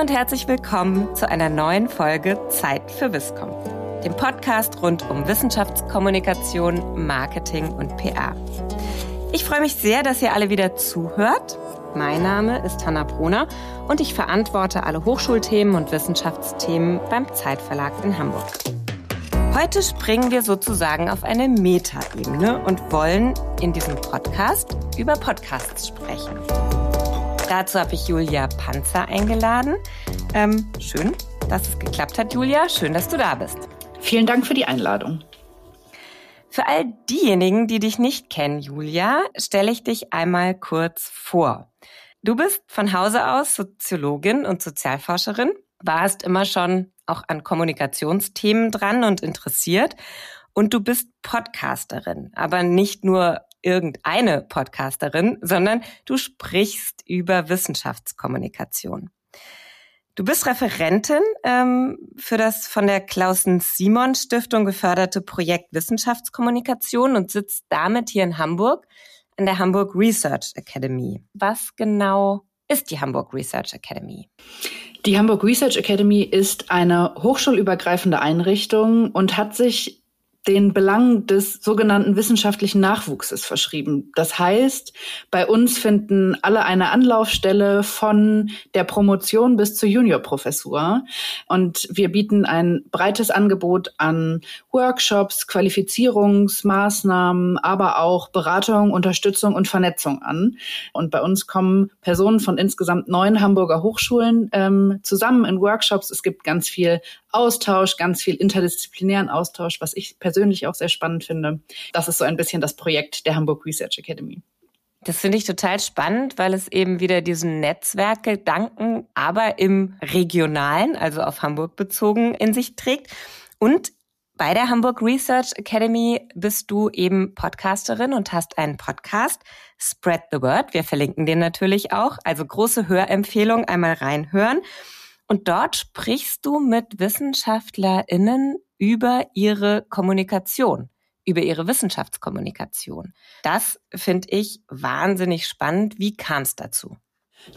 Und herzlich willkommen zu einer neuen Folge Zeit für Wisscom, dem Podcast rund um Wissenschaftskommunikation, Marketing und PR. Ich freue mich sehr, dass ihr alle wieder zuhört. Mein Name ist Hanna Brunner und ich verantworte alle Hochschulthemen und Wissenschaftsthemen beim Zeitverlag in Hamburg. Heute springen wir sozusagen auf eine Metaebene und wollen in diesem Podcast über Podcasts sprechen. Dazu habe ich Julia Panzer eingeladen. Ähm, schön, dass es geklappt hat, Julia. Schön, dass du da bist. Vielen Dank für die Einladung. Für all diejenigen, die dich nicht kennen, Julia, stelle ich dich einmal kurz vor. Du bist von Hause aus Soziologin und Sozialforscherin, warst immer schon auch an Kommunikationsthemen dran und interessiert und du bist Podcasterin, aber nicht nur irgendeine Podcasterin, sondern du sprichst über Wissenschaftskommunikation. Du bist Referentin ähm, für das von der Klausen-Simon-Stiftung geförderte Projekt Wissenschaftskommunikation und sitzt damit hier in Hamburg an der Hamburg Research Academy. Was genau ist die Hamburg Research Academy? Die Hamburg Research Academy ist eine hochschulübergreifende Einrichtung und hat sich den Belangen des sogenannten wissenschaftlichen Nachwuchses verschrieben. Das heißt, bei uns finden alle eine Anlaufstelle von der Promotion bis zur Juniorprofessur. Und wir bieten ein breites Angebot an Workshops, Qualifizierungsmaßnahmen, aber auch Beratung, Unterstützung und Vernetzung an. Und bei uns kommen Personen von insgesamt neun Hamburger Hochschulen ähm, zusammen in Workshops. Es gibt ganz viel Austausch, ganz viel interdisziplinären Austausch, was ich persönlich auch sehr spannend finde. Das ist so ein bisschen das Projekt der Hamburg Research Academy. Das finde ich total spannend, weil es eben wieder diesen Netzwerkgedanken, aber im regionalen, also auf Hamburg bezogen, in sich trägt. Und bei der Hamburg Research Academy bist du eben Podcasterin und hast einen Podcast, Spread the Word. Wir verlinken den natürlich auch. Also große Hörempfehlung, einmal reinhören. Und dort sprichst du mit WissenschaftlerInnen über ihre Kommunikation, über ihre Wissenschaftskommunikation. Das finde ich wahnsinnig spannend. Wie kam es dazu?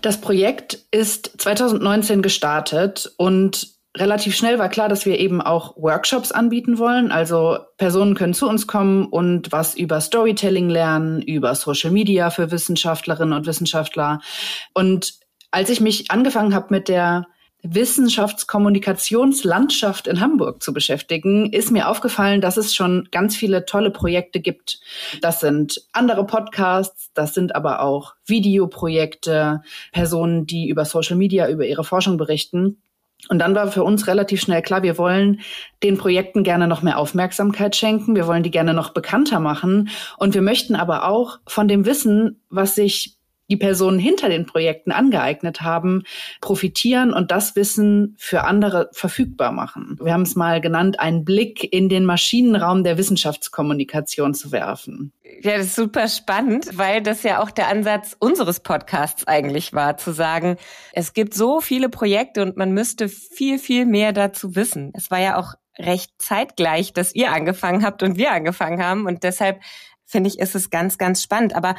Das Projekt ist 2019 gestartet und relativ schnell war klar, dass wir eben auch Workshops anbieten wollen. Also Personen können zu uns kommen und was über Storytelling lernen, über Social Media für Wissenschaftlerinnen und Wissenschaftler. Und als ich mich angefangen habe mit der Wissenschaftskommunikationslandschaft in Hamburg zu beschäftigen, ist mir aufgefallen, dass es schon ganz viele tolle Projekte gibt. Das sind andere Podcasts, das sind aber auch Videoprojekte, Personen, die über Social Media, über ihre Forschung berichten. Und dann war für uns relativ schnell klar, wir wollen den Projekten gerne noch mehr Aufmerksamkeit schenken, wir wollen die gerne noch bekannter machen und wir möchten aber auch von dem Wissen, was sich die Personen hinter den Projekten angeeignet haben, profitieren und das Wissen für andere verfügbar machen. Wir haben es mal genannt, einen Blick in den Maschinenraum der Wissenschaftskommunikation zu werfen. Ja, das ist super spannend, weil das ja auch der Ansatz unseres Podcasts eigentlich war, zu sagen, es gibt so viele Projekte und man müsste viel, viel mehr dazu wissen. Es war ja auch recht zeitgleich, dass ihr angefangen habt und wir angefangen haben und deshalb finde ich, ist es ganz, ganz spannend. Aber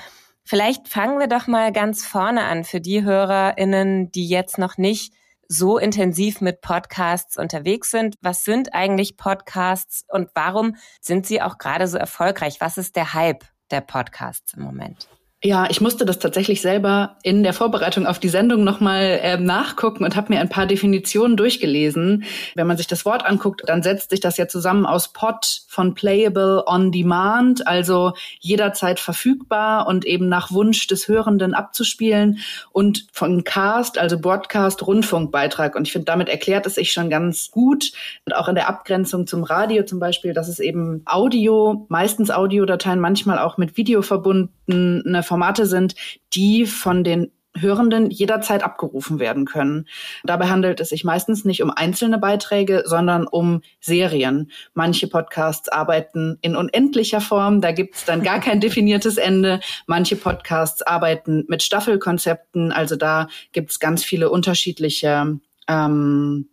Vielleicht fangen wir doch mal ganz vorne an für die HörerInnen, die jetzt noch nicht so intensiv mit Podcasts unterwegs sind. Was sind eigentlich Podcasts und warum sind sie auch gerade so erfolgreich? Was ist der Hype der Podcasts im Moment? Ja, ich musste das tatsächlich selber in der Vorbereitung auf die Sendung nochmal äh, nachgucken und habe mir ein paar Definitionen durchgelesen. Wenn man sich das Wort anguckt, dann setzt sich das ja zusammen aus Pod von Playable on Demand, also jederzeit verfügbar und eben nach Wunsch des Hörenden abzuspielen und von Cast, also Broadcast, Rundfunkbeitrag. Und ich finde, damit erklärt es sich schon ganz gut und auch in der Abgrenzung zum Radio zum Beispiel, dass es eben Audio, meistens Audiodateien, manchmal auch mit Video verbundene Formate sind, die von den Hörenden jederzeit abgerufen werden können. Dabei handelt es sich meistens nicht um einzelne Beiträge, sondern um Serien. Manche Podcasts arbeiten in unendlicher Form, da gibt es dann gar kein definiertes Ende. Manche Podcasts arbeiten mit Staffelkonzepten, also da gibt es ganz viele unterschiedliche ähm,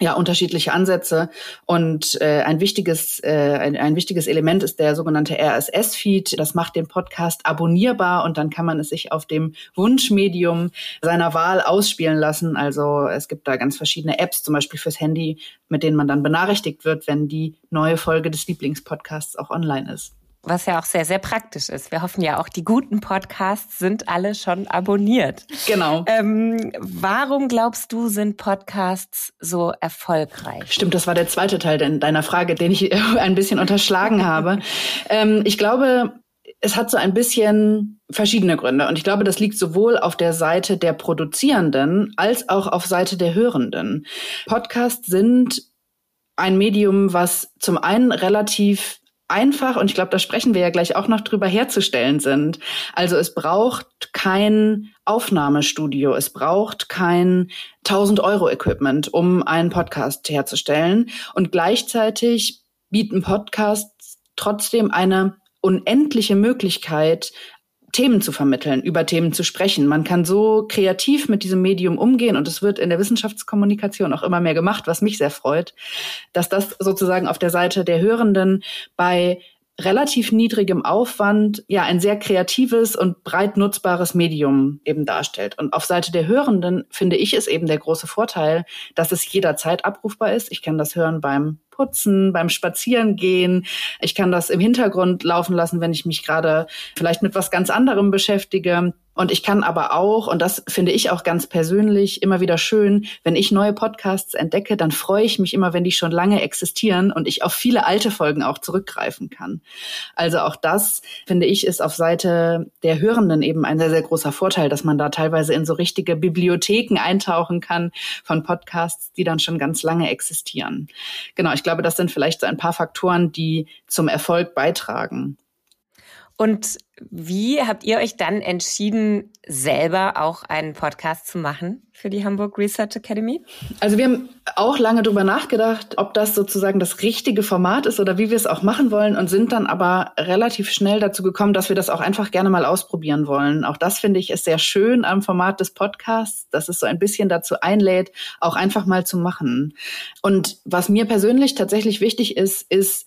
ja unterschiedliche Ansätze und äh, ein wichtiges äh, ein, ein wichtiges Element ist der sogenannte RSS-Feed. Das macht den Podcast abonnierbar und dann kann man es sich auf dem Wunschmedium seiner Wahl ausspielen lassen. Also es gibt da ganz verschiedene Apps, zum Beispiel fürs Handy, mit denen man dann benachrichtigt wird, wenn die neue Folge des Lieblingspodcasts auch online ist was ja auch sehr, sehr praktisch ist. Wir hoffen ja auch, die guten Podcasts sind alle schon abonniert. Genau. Ähm, warum glaubst du, sind Podcasts so erfolgreich? Stimmt, das war der zweite Teil deiner Frage, den ich ein bisschen unterschlagen habe. Ähm, ich glaube, es hat so ein bisschen verschiedene Gründe. Und ich glaube, das liegt sowohl auf der Seite der Produzierenden als auch auf Seite der Hörenden. Podcasts sind ein Medium, was zum einen relativ einfach, und ich glaube, da sprechen wir ja gleich auch noch drüber, herzustellen sind. Also es braucht kein Aufnahmestudio, es braucht kein 1000 Euro Equipment, um einen Podcast herzustellen. Und gleichzeitig bieten Podcasts trotzdem eine unendliche Möglichkeit, Themen zu vermitteln, über Themen zu sprechen. Man kann so kreativ mit diesem Medium umgehen und es wird in der Wissenschaftskommunikation auch immer mehr gemacht, was mich sehr freut, dass das sozusagen auf der Seite der Hörenden bei relativ niedrigem Aufwand ja ein sehr kreatives und breit nutzbares Medium eben darstellt. Und auf Seite der Hörenden finde ich es eben der große Vorteil, dass es jederzeit abrufbar ist. Ich kann das hören beim Putzen, beim Spazierengehen. Ich kann das im Hintergrund laufen lassen, wenn ich mich gerade vielleicht mit was ganz anderem beschäftige. Und ich kann aber auch, und das finde ich auch ganz persönlich immer wieder schön, wenn ich neue Podcasts entdecke, dann freue ich mich immer, wenn die schon lange existieren und ich auf viele alte Folgen auch zurückgreifen kann. Also auch das, finde ich, ist auf Seite der Hörenden eben ein sehr, sehr großer Vorteil, dass man da teilweise in so richtige Bibliotheken eintauchen kann von Podcasts, die dann schon ganz lange existieren. Genau, ich glaube, das sind vielleicht so ein paar Faktoren, die zum Erfolg beitragen. Und wie habt ihr euch dann entschieden, selber auch einen Podcast zu machen für die Hamburg Research Academy? Also wir haben auch lange darüber nachgedacht, ob das sozusagen das richtige Format ist oder wie wir es auch machen wollen und sind dann aber relativ schnell dazu gekommen, dass wir das auch einfach gerne mal ausprobieren wollen. Auch das finde ich ist sehr schön am Format des Podcasts, dass es so ein bisschen dazu einlädt, auch einfach mal zu machen. Und was mir persönlich tatsächlich wichtig ist, ist,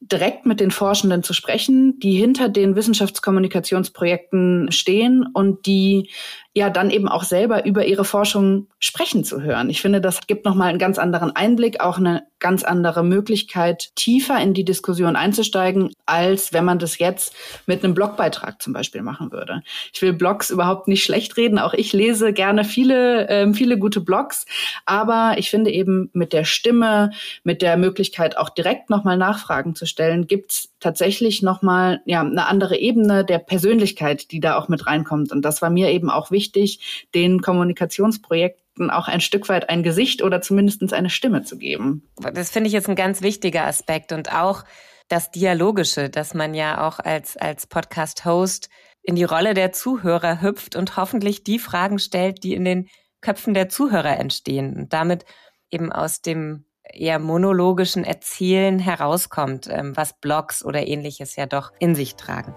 direkt mit den Forschenden zu sprechen, die hinter den Wissenschaftskommunikationsprojekten stehen und die ja dann eben auch selber über ihre Forschung sprechen zu hören. Ich finde, das gibt nochmal einen ganz anderen Einblick, auch eine ganz andere Möglichkeit, tiefer in die Diskussion einzusteigen, als wenn man das jetzt mit einem Blogbeitrag zum Beispiel machen würde. Ich will Blogs überhaupt nicht schlecht reden. Auch ich lese gerne viele, äh, viele gute Blogs. Aber ich finde eben mit der Stimme, mit der Möglichkeit auch direkt nochmal Nachfragen zu stellen, gibt's tatsächlich nochmal ja, eine andere Ebene der Persönlichkeit, die da auch mit reinkommt. Und das war mir eben auch wichtig, den Kommunikationsprojekten auch ein Stück weit ein Gesicht oder zumindest eine Stimme zu geben. Das finde ich jetzt ein ganz wichtiger Aspekt und auch das Dialogische, dass man ja auch als, als Podcast-Host in die Rolle der Zuhörer hüpft und hoffentlich die Fragen stellt, die in den Köpfen der Zuhörer entstehen und damit eben aus dem eher monologischen Erzählen herauskommt, ähm, was Blogs oder ähnliches ja doch in sich tragen.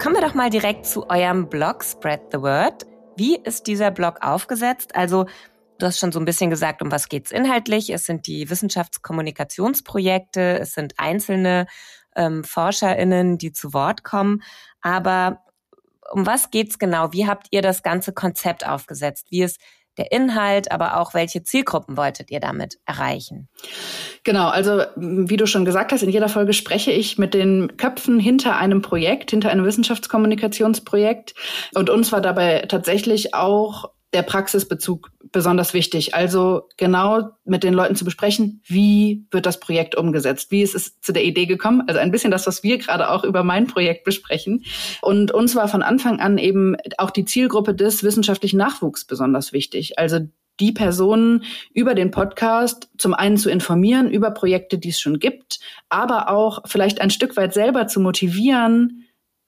Kommen wir doch mal direkt zu eurem Blog Spread the Word. Wie ist dieser Blog aufgesetzt? Also Du hast schon so ein bisschen gesagt, um was geht's inhaltlich. Es sind die Wissenschaftskommunikationsprojekte, es sind einzelne ähm, ForscherInnen, die zu Wort kommen. Aber um was geht's genau? Wie habt ihr das ganze Konzept aufgesetzt? Wie ist der Inhalt, aber auch welche Zielgruppen wolltet ihr damit erreichen? Genau, also wie du schon gesagt hast, in jeder Folge spreche ich mit den Köpfen hinter einem Projekt, hinter einem Wissenschaftskommunikationsprojekt. Und uns war dabei tatsächlich auch der Praxisbezug besonders wichtig. Also genau mit den Leuten zu besprechen, wie wird das Projekt umgesetzt? Wie ist es zu der Idee gekommen? Also ein bisschen das, was wir gerade auch über mein Projekt besprechen. Und uns war von Anfang an eben auch die Zielgruppe des wissenschaftlichen Nachwuchs besonders wichtig. Also die Personen über den Podcast zum einen zu informieren über Projekte, die es schon gibt, aber auch vielleicht ein Stück weit selber zu motivieren,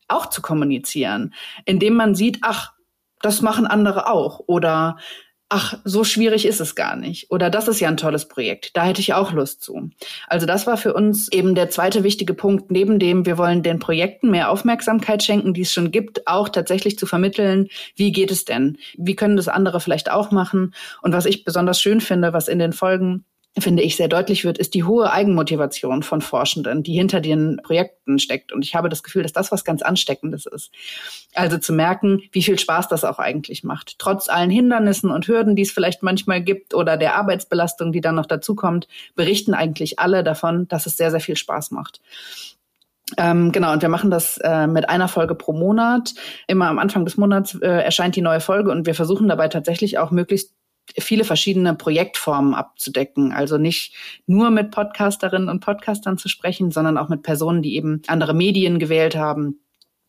auch zu kommunizieren, indem man sieht, ach, das machen andere auch. Oder ach, so schwierig ist es gar nicht. Oder das ist ja ein tolles Projekt. Da hätte ich auch Lust zu. Also das war für uns eben der zweite wichtige Punkt, neben dem wir wollen den Projekten mehr Aufmerksamkeit schenken, die es schon gibt, auch tatsächlich zu vermitteln, wie geht es denn? Wie können das andere vielleicht auch machen? Und was ich besonders schön finde, was in den Folgen finde ich, sehr deutlich wird, ist die hohe Eigenmotivation von Forschenden, die hinter den Projekten steckt. Und ich habe das Gefühl, dass das was ganz Ansteckendes ist. Also zu merken, wie viel Spaß das auch eigentlich macht. Trotz allen Hindernissen und Hürden, die es vielleicht manchmal gibt oder der Arbeitsbelastung, die dann noch dazukommt, berichten eigentlich alle davon, dass es sehr, sehr viel Spaß macht. Ähm, genau, und wir machen das äh, mit einer Folge pro Monat. Immer am Anfang des Monats äh, erscheint die neue Folge und wir versuchen dabei tatsächlich auch möglichst viele verschiedene Projektformen abzudecken. Also nicht nur mit Podcasterinnen und Podcastern zu sprechen, sondern auch mit Personen, die eben andere Medien gewählt haben,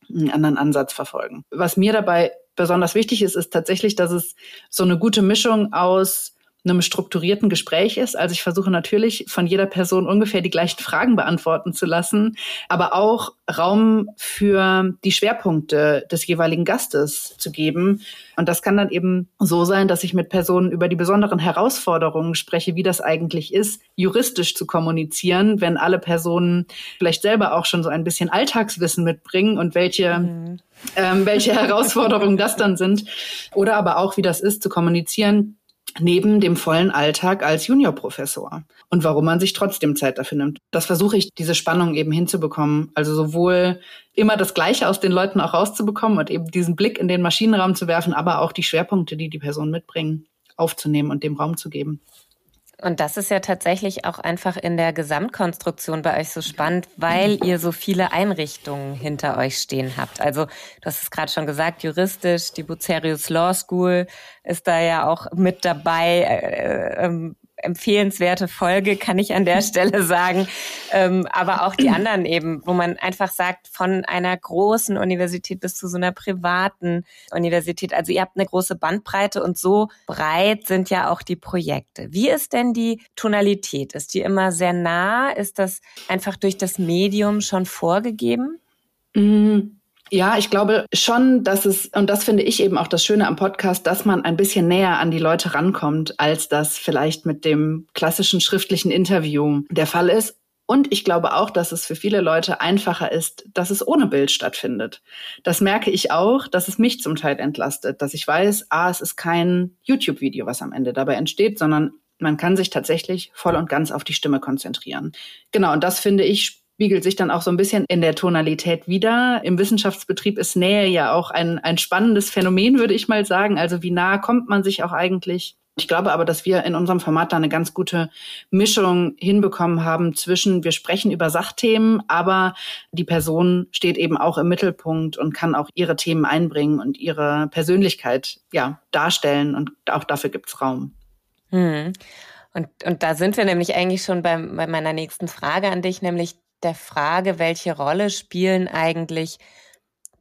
einen anderen Ansatz verfolgen. Was mir dabei besonders wichtig ist, ist tatsächlich, dass es so eine gute Mischung aus einem strukturierten Gespräch ist. Also ich versuche natürlich von jeder Person ungefähr die gleichen Fragen beantworten zu lassen, aber auch Raum für die Schwerpunkte des jeweiligen Gastes zu geben. Und das kann dann eben so sein, dass ich mit Personen über die besonderen Herausforderungen spreche, wie das eigentlich ist, juristisch zu kommunizieren, wenn alle Personen vielleicht selber auch schon so ein bisschen Alltagswissen mitbringen und welche mhm. ähm, welche Herausforderungen das dann sind. Oder aber auch, wie das ist, zu kommunizieren neben dem vollen Alltag als Juniorprofessor und warum man sich trotzdem Zeit dafür nimmt. Das versuche ich, diese Spannung eben hinzubekommen. Also sowohl immer das Gleiche aus den Leuten auch rauszubekommen und eben diesen Blick in den Maschinenraum zu werfen, aber auch die Schwerpunkte, die die Person mitbringen, aufzunehmen und dem Raum zu geben. Und das ist ja tatsächlich auch einfach in der Gesamtkonstruktion bei euch so spannend, weil ihr so viele Einrichtungen hinter euch stehen habt. Also du hast es gerade schon gesagt, juristisch, die Bucerius Law School ist da ja auch mit dabei. Äh, ähm, empfehlenswerte Folge, kann ich an der Stelle sagen. Ähm, aber auch die anderen eben, wo man einfach sagt, von einer großen Universität bis zu so einer privaten Universität. Also ihr habt eine große Bandbreite und so breit sind ja auch die Projekte. Wie ist denn die Tonalität? Ist die immer sehr nah? Ist das einfach durch das Medium schon vorgegeben? Mhm. Ja, ich glaube schon, dass es, und das finde ich eben auch das Schöne am Podcast, dass man ein bisschen näher an die Leute rankommt, als das vielleicht mit dem klassischen schriftlichen Interview der Fall ist. Und ich glaube auch, dass es für viele Leute einfacher ist, dass es ohne Bild stattfindet. Das merke ich auch, dass es mich zum Teil entlastet, dass ich weiß, ah, es ist kein YouTube-Video, was am Ende dabei entsteht, sondern man kann sich tatsächlich voll und ganz auf die Stimme konzentrieren. Genau, und das finde ich spiegelt sich dann auch so ein bisschen in der Tonalität wieder. Im Wissenschaftsbetrieb ist Nähe ja auch ein, ein spannendes Phänomen, würde ich mal sagen. Also wie nah kommt man sich auch eigentlich? Ich glaube aber, dass wir in unserem Format da eine ganz gute Mischung hinbekommen haben zwischen, wir sprechen über Sachthemen, aber die Person steht eben auch im Mittelpunkt und kann auch ihre Themen einbringen und ihre Persönlichkeit ja darstellen und auch dafür gibt's Raum. Hm. Und, und da sind wir nämlich eigentlich schon bei, bei meiner nächsten Frage an dich, nämlich der Frage, welche Rolle spielen eigentlich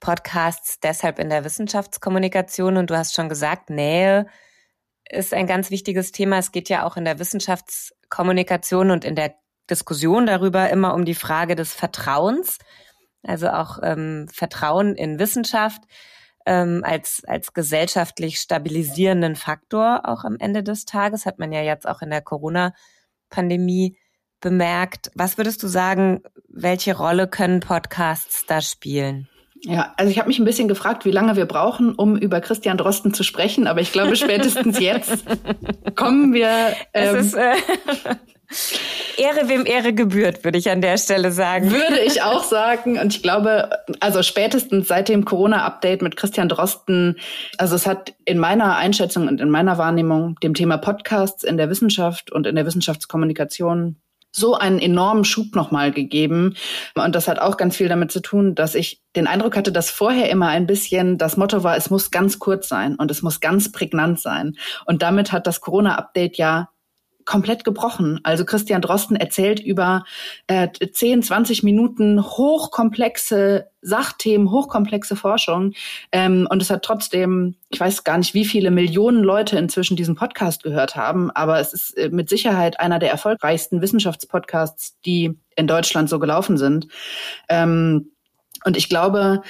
Podcasts deshalb in der Wissenschaftskommunikation? Und du hast schon gesagt, Nähe ist ein ganz wichtiges Thema. Es geht ja auch in der Wissenschaftskommunikation und in der Diskussion darüber immer um die Frage des Vertrauens, also auch ähm, Vertrauen in Wissenschaft ähm, als, als gesellschaftlich stabilisierenden Faktor auch am Ende des Tages, hat man ja jetzt auch in der Corona-Pandemie bemerkt. Was würdest du sagen, welche Rolle können Podcasts da spielen? Ja, also ich habe mich ein bisschen gefragt, wie lange wir brauchen, um über Christian Drosten zu sprechen, aber ich glaube, spätestens jetzt kommen wir. Ähm, es ist, äh, Ehre wem Ehre gebührt, würde ich an der Stelle sagen. Würde ich auch sagen. Und ich glaube, also spätestens seit dem Corona-Update mit Christian Drosten, also es hat in meiner Einschätzung und in meiner Wahrnehmung dem Thema Podcasts in der Wissenschaft und in der Wissenschaftskommunikation so einen enormen Schub nochmal gegeben. Und das hat auch ganz viel damit zu tun, dass ich den Eindruck hatte, dass vorher immer ein bisschen das Motto war, es muss ganz kurz sein und es muss ganz prägnant sein. Und damit hat das Corona-Update ja komplett gebrochen. Also Christian Drosten erzählt über äh, 10, 20 Minuten hochkomplexe Sachthemen, hochkomplexe Forschung. Ähm, und es hat trotzdem, ich weiß gar nicht, wie viele Millionen Leute inzwischen diesen Podcast gehört haben, aber es ist äh, mit Sicherheit einer der erfolgreichsten Wissenschaftspodcasts, die in Deutschland so gelaufen sind. Ähm, und ich glaube,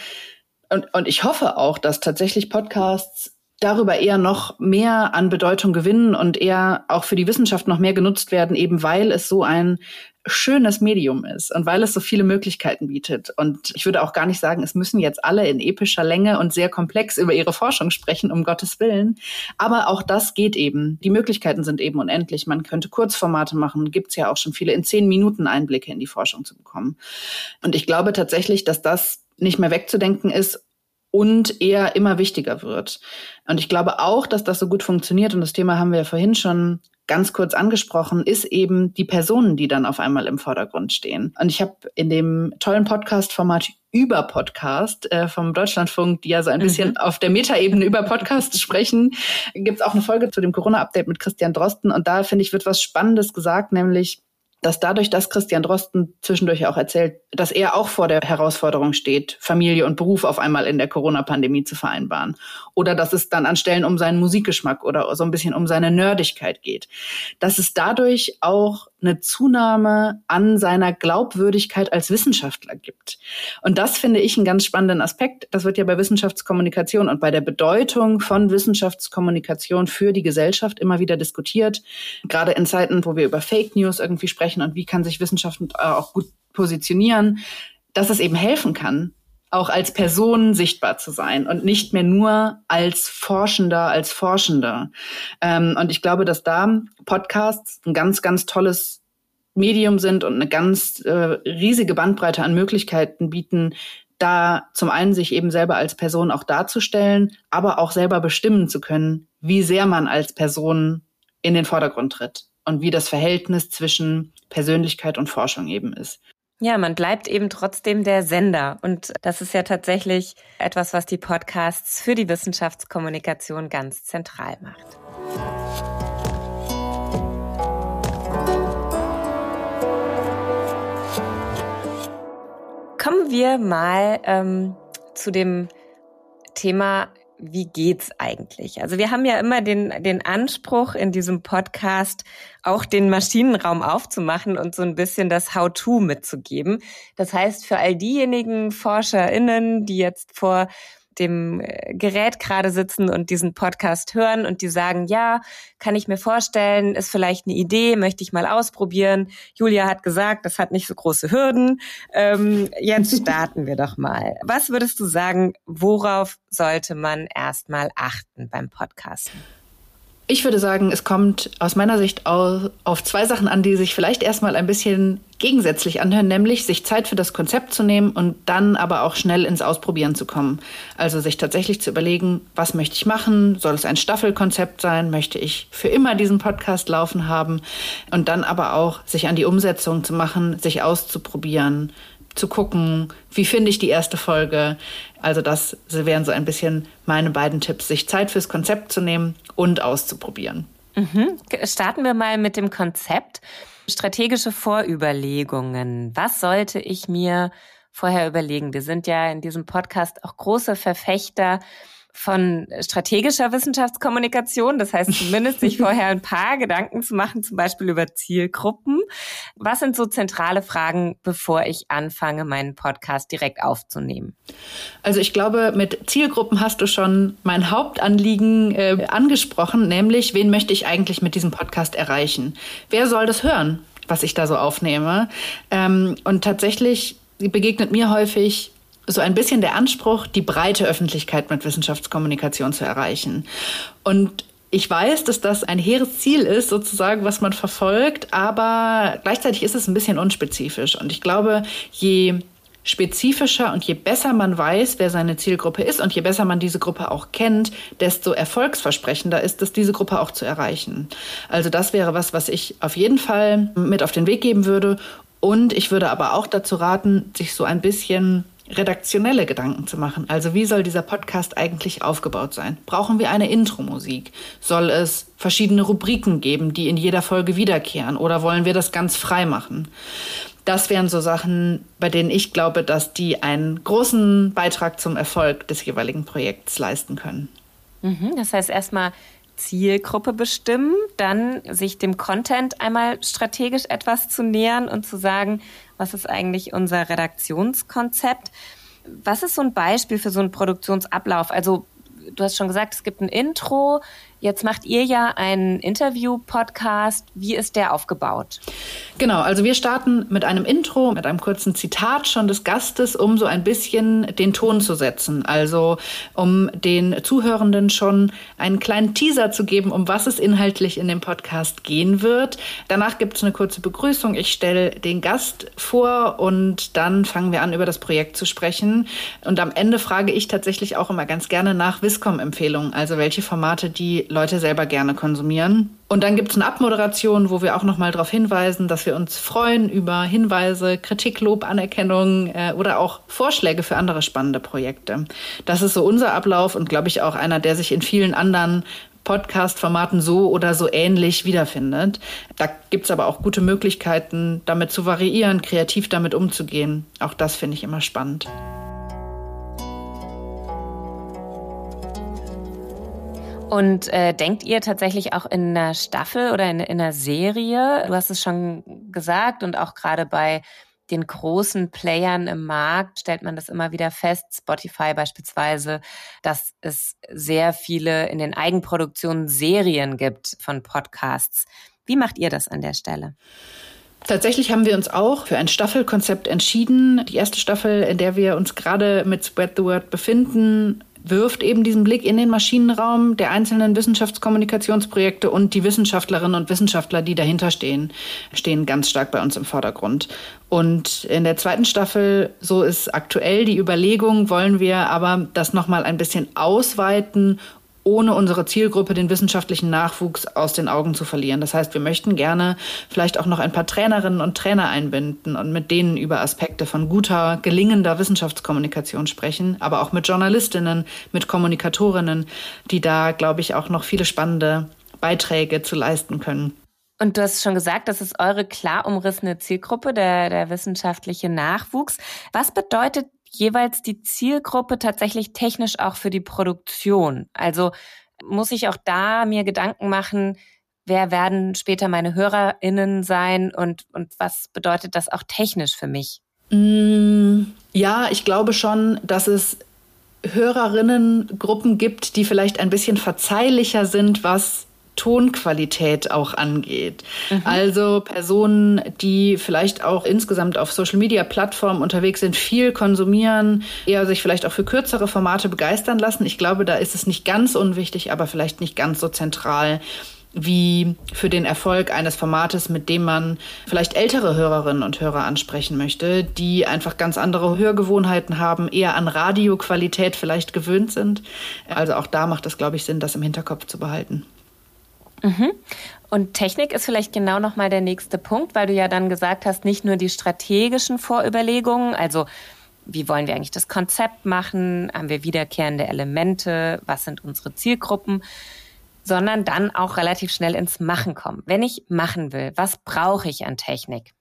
und, und ich hoffe auch, dass tatsächlich Podcasts darüber eher noch mehr an Bedeutung gewinnen und eher auch für die Wissenschaft noch mehr genutzt werden, eben weil es so ein schönes Medium ist und weil es so viele Möglichkeiten bietet. Und ich würde auch gar nicht sagen, es müssen jetzt alle in epischer Länge und sehr komplex über ihre Forschung sprechen, um Gottes Willen. Aber auch das geht eben. Die Möglichkeiten sind eben unendlich. Man könnte Kurzformate machen, gibt's ja auch schon viele, in zehn Minuten Einblicke in die Forschung zu bekommen. Und ich glaube tatsächlich, dass das nicht mehr wegzudenken ist und eher immer wichtiger wird. Und ich glaube auch, dass das so gut funktioniert. Und das Thema haben wir ja vorhin schon ganz kurz angesprochen, ist eben die Personen, die dann auf einmal im Vordergrund stehen. Und ich habe in dem tollen Podcast-Format über Podcast äh, vom Deutschlandfunk, die ja so ein bisschen mhm. auf der Metaebene über Podcasts sprechen, gibt es auch eine Folge zu dem Corona-Update mit Christian Drosten. Und da, finde ich, wird was Spannendes gesagt, nämlich dass dadurch, dass Christian Drosten zwischendurch auch erzählt, dass er auch vor der Herausforderung steht, Familie und Beruf auf einmal in der Corona-Pandemie zu vereinbaren. Oder dass es dann an Stellen um seinen Musikgeschmack oder so ein bisschen um seine Nerdigkeit geht. Dass es dadurch auch eine Zunahme an seiner Glaubwürdigkeit als Wissenschaftler gibt. Und das finde ich einen ganz spannenden Aspekt. Das wird ja bei Wissenschaftskommunikation und bei der Bedeutung von Wissenschaftskommunikation für die Gesellschaft immer wieder diskutiert. Gerade in Zeiten, wo wir über Fake News irgendwie sprechen und wie kann sich Wissenschaft auch gut positionieren, dass es eben helfen kann, auch als Person sichtbar zu sein und nicht mehr nur als Forschender, als Forschender. Ähm, und ich glaube, dass da Podcasts ein ganz, ganz tolles Medium sind und eine ganz äh, riesige Bandbreite an Möglichkeiten bieten, da zum einen sich eben selber als Person auch darzustellen, aber auch selber bestimmen zu können, wie sehr man als Person in den Vordergrund tritt und wie das Verhältnis zwischen Persönlichkeit und Forschung eben ist. Ja, man bleibt eben trotzdem der Sender. Und das ist ja tatsächlich etwas, was die Podcasts für die Wissenschaftskommunikation ganz zentral macht. Kommen wir mal ähm, zu dem Thema wie geht's eigentlich? Also wir haben ja immer den, den Anspruch in diesem Podcast, auch den Maschinenraum aufzumachen und so ein bisschen das How-to mitzugeben. Das heißt, für all diejenigen ForscherInnen, die jetzt vor dem äh, Gerät gerade sitzen und diesen Podcast hören und die sagen, ja, kann ich mir vorstellen, ist vielleicht eine Idee, möchte ich mal ausprobieren. Julia hat gesagt, das hat nicht so große Hürden. Ähm, jetzt starten wir doch mal. Was würdest du sagen, worauf sollte man erstmal achten beim Podcasten? Ich würde sagen, es kommt aus meiner Sicht auf zwei Sachen an, die sich vielleicht erstmal ein bisschen gegensätzlich anhören, nämlich sich Zeit für das Konzept zu nehmen und dann aber auch schnell ins Ausprobieren zu kommen. Also sich tatsächlich zu überlegen, was möchte ich machen? Soll es ein Staffelkonzept sein? Möchte ich für immer diesen Podcast laufen haben? Und dann aber auch sich an die Umsetzung zu machen, sich auszuprobieren, zu gucken, wie finde ich die erste Folge. Also das wären so ein bisschen meine beiden Tipps, sich Zeit fürs Konzept zu nehmen und auszuprobieren. Mhm. Starten wir mal mit dem Konzept. Strategische Vorüberlegungen. Was sollte ich mir vorher überlegen? Wir sind ja in diesem Podcast auch große Verfechter von strategischer Wissenschaftskommunikation. Das heißt zumindest sich vorher ein paar Gedanken zu machen, zum Beispiel über Zielgruppen. Was sind so zentrale Fragen, bevor ich anfange, meinen Podcast direkt aufzunehmen? Also ich glaube, mit Zielgruppen hast du schon mein Hauptanliegen äh, angesprochen, nämlich wen möchte ich eigentlich mit diesem Podcast erreichen? Wer soll das hören? was ich da so aufnehme. Ähm, und tatsächlich begegnet mir häufig so ein bisschen der Anspruch, die breite Öffentlichkeit mit Wissenschaftskommunikation zu erreichen. Und ich weiß, dass das ein hehres Ziel ist, sozusagen, was man verfolgt, aber gleichzeitig ist es ein bisschen unspezifisch. Und ich glaube, je spezifischer und je besser man weiß, wer seine Zielgruppe ist und je besser man diese Gruppe auch kennt, desto erfolgsversprechender ist es, diese Gruppe auch zu erreichen. Also das wäre was, was ich auf jeden Fall mit auf den Weg geben würde. Und ich würde aber auch dazu raten, sich so ein bisschen redaktionelle Gedanken zu machen. Also wie soll dieser Podcast eigentlich aufgebaut sein? Brauchen wir eine Intro-Musik? Soll es verschiedene Rubriken geben, die in jeder Folge wiederkehren? Oder wollen wir das ganz frei machen? Das wären so Sachen, bei denen ich glaube, dass die einen großen Beitrag zum Erfolg des jeweiligen Projekts leisten können. Mhm, das heißt erstmal Zielgruppe bestimmen, dann sich dem Content einmal strategisch etwas zu nähern und zu sagen, was ist eigentlich unser Redaktionskonzept? Was ist so ein Beispiel für so einen Produktionsablauf? Also du hast schon gesagt, es gibt ein Intro. Jetzt macht ihr ja einen Interview-Podcast. Wie ist der aufgebaut? Genau, also wir starten mit einem Intro, mit einem kurzen Zitat schon des Gastes, um so ein bisschen den Ton zu setzen. Also um den Zuhörenden schon einen kleinen Teaser zu geben, um was es inhaltlich in dem Podcast gehen wird. Danach gibt es eine kurze Begrüßung. Ich stelle den Gast vor und dann fangen wir an, über das Projekt zu sprechen. Und am Ende frage ich tatsächlich auch immer ganz gerne nach Viscom-Empfehlungen, also welche Formate die Leute selber gerne konsumieren. Und dann gibt es eine Abmoderation, wo wir auch nochmal darauf hinweisen, dass wir uns freuen über Hinweise, Kritik, Lob, Anerkennung äh, oder auch Vorschläge für andere spannende Projekte. Das ist so unser Ablauf und glaube ich auch einer, der sich in vielen anderen Podcast-Formaten so oder so ähnlich wiederfindet. Da gibt es aber auch gute Möglichkeiten, damit zu variieren, kreativ damit umzugehen. Auch das finde ich immer spannend. Und äh, denkt ihr tatsächlich auch in einer Staffel oder in, in einer Serie? Du hast es schon gesagt und auch gerade bei den großen Playern im Markt stellt man das immer wieder fest, Spotify beispielsweise, dass es sehr viele in den Eigenproduktionen Serien gibt von Podcasts. Wie macht ihr das an der Stelle? Tatsächlich haben wir uns auch für ein Staffelkonzept entschieden. Die erste Staffel, in der wir uns gerade mit Spread the Word befinden, wirft eben diesen Blick in den Maschinenraum der einzelnen Wissenschaftskommunikationsprojekte und die Wissenschaftlerinnen und Wissenschaftler, die dahinter stehen, stehen ganz stark bei uns im Vordergrund. Und in der zweiten Staffel, so ist aktuell die Überlegung, wollen wir aber das nochmal ein bisschen ausweiten ohne unsere Zielgruppe den wissenschaftlichen Nachwuchs aus den Augen zu verlieren. Das heißt, wir möchten gerne vielleicht auch noch ein paar Trainerinnen und Trainer einbinden und mit denen über Aspekte von guter, gelingender Wissenschaftskommunikation sprechen, aber auch mit Journalistinnen, mit Kommunikatorinnen, die da, glaube ich, auch noch viele spannende Beiträge zu leisten können. Und du hast schon gesagt, das ist eure klar umrissene Zielgruppe, der, der wissenschaftliche Nachwuchs. Was bedeutet jeweils die Zielgruppe tatsächlich technisch auch für die Produktion? Also muss ich auch da mir Gedanken machen, wer werden später meine HörerInnen sein und, und was bedeutet das auch technisch für mich? Mm, ja, ich glaube schon, dass es Hörerinnengruppen gibt, die vielleicht ein bisschen verzeihlicher sind, was Tonqualität auch angeht. Mhm. Also Personen, die vielleicht auch insgesamt auf Social-Media-Plattformen unterwegs sind, viel konsumieren, eher sich vielleicht auch für kürzere Formate begeistern lassen. Ich glaube, da ist es nicht ganz unwichtig, aber vielleicht nicht ganz so zentral wie für den Erfolg eines Formates, mit dem man vielleicht ältere Hörerinnen und Hörer ansprechen möchte, die einfach ganz andere Hörgewohnheiten haben, eher an Radioqualität vielleicht gewöhnt sind. Also auch da macht es, glaube ich, Sinn, das im Hinterkopf zu behalten. Mhm. Und Technik ist vielleicht genau nochmal der nächste Punkt, weil du ja dann gesagt hast, nicht nur die strategischen Vorüberlegungen, also wie wollen wir eigentlich das Konzept machen, haben wir wiederkehrende Elemente, was sind unsere Zielgruppen, sondern dann auch relativ schnell ins Machen kommen. Wenn ich machen will, was brauche ich an Technik?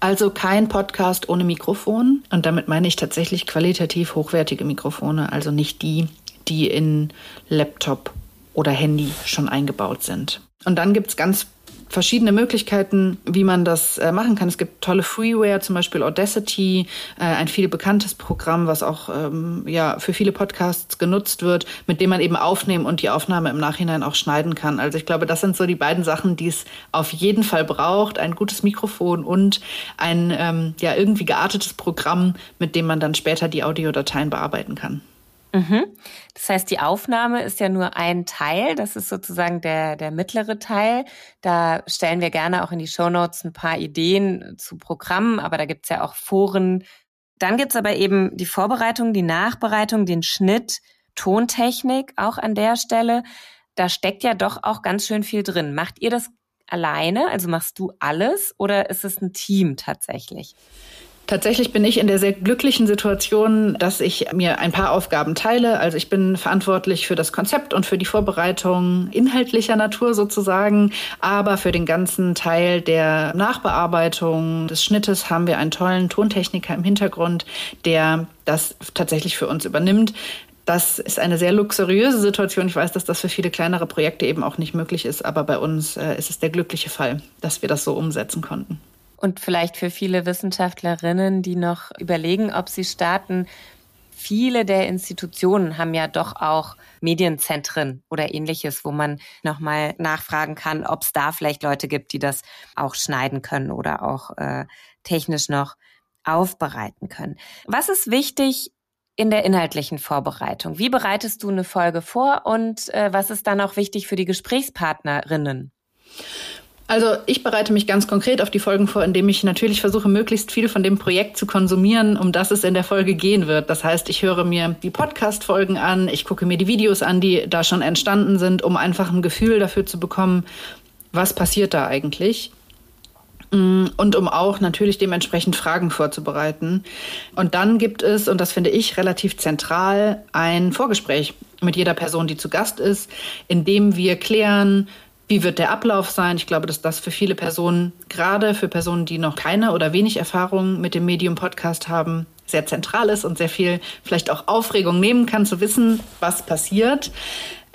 Also kein Podcast ohne Mikrofon. Und damit meine ich tatsächlich qualitativ hochwertige Mikrofone, also nicht die, die in Laptop oder Handy schon eingebaut sind. Und dann gibt's ganz verschiedene Möglichkeiten, wie man das äh, machen kann. Es gibt tolle Freeware, zum Beispiel Audacity, äh, ein viel bekanntes Programm, was auch ähm, ja für viele Podcasts genutzt wird, mit dem man eben aufnehmen und die Aufnahme im Nachhinein auch schneiden kann. Also ich glaube, das sind so die beiden Sachen, die es auf jeden Fall braucht: ein gutes Mikrofon und ein ähm, ja irgendwie geartetes Programm, mit dem man dann später die Audiodateien bearbeiten kann. Mhm. Das heißt, die Aufnahme ist ja nur ein Teil. Das ist sozusagen der, der mittlere Teil. Da stellen wir gerne auch in die Show Notes ein paar Ideen zu Programmen, aber da gibt's ja auch Foren. Dann gibt's aber eben die Vorbereitung, die Nachbereitung, den Schnitt, Tontechnik auch an der Stelle. Da steckt ja doch auch ganz schön viel drin. Macht ihr das alleine? Also machst du alles oder ist es ein Team tatsächlich? Tatsächlich bin ich in der sehr glücklichen Situation, dass ich mir ein paar Aufgaben teile. Also ich bin verantwortlich für das Konzept und für die Vorbereitung inhaltlicher Natur sozusagen. Aber für den ganzen Teil der Nachbearbeitung des Schnittes haben wir einen tollen Tontechniker im Hintergrund, der das tatsächlich für uns übernimmt. Das ist eine sehr luxuriöse Situation. Ich weiß, dass das für viele kleinere Projekte eben auch nicht möglich ist, aber bei uns äh, ist es der glückliche Fall, dass wir das so umsetzen konnten. Und vielleicht für viele Wissenschaftlerinnen, die noch überlegen, ob sie starten, viele der Institutionen haben ja doch auch Medienzentren oder ähnliches, wo man nochmal nachfragen kann, ob es da vielleicht Leute gibt, die das auch schneiden können oder auch äh, technisch noch aufbereiten können. Was ist wichtig in der inhaltlichen Vorbereitung? Wie bereitest du eine Folge vor und äh, was ist dann auch wichtig für die Gesprächspartnerinnen? Also ich bereite mich ganz konkret auf die Folgen vor, indem ich natürlich versuche, möglichst viel von dem Projekt zu konsumieren, um das es in der Folge gehen wird. Das heißt, ich höre mir die Podcast-Folgen an, ich gucke mir die Videos an, die da schon entstanden sind, um einfach ein Gefühl dafür zu bekommen, was passiert da eigentlich. Mm, und um auch natürlich dementsprechend Fragen vorzubereiten. Und dann gibt es, und das finde ich relativ zentral, ein Vorgespräch mit jeder Person, die zu Gast ist, in dem wir klären, wie wird der Ablauf sein? Ich glaube, dass das für viele Personen, gerade für Personen, die noch keine oder wenig Erfahrung mit dem Medium Podcast haben, sehr zentral ist und sehr viel vielleicht auch Aufregung nehmen kann, zu wissen, was passiert.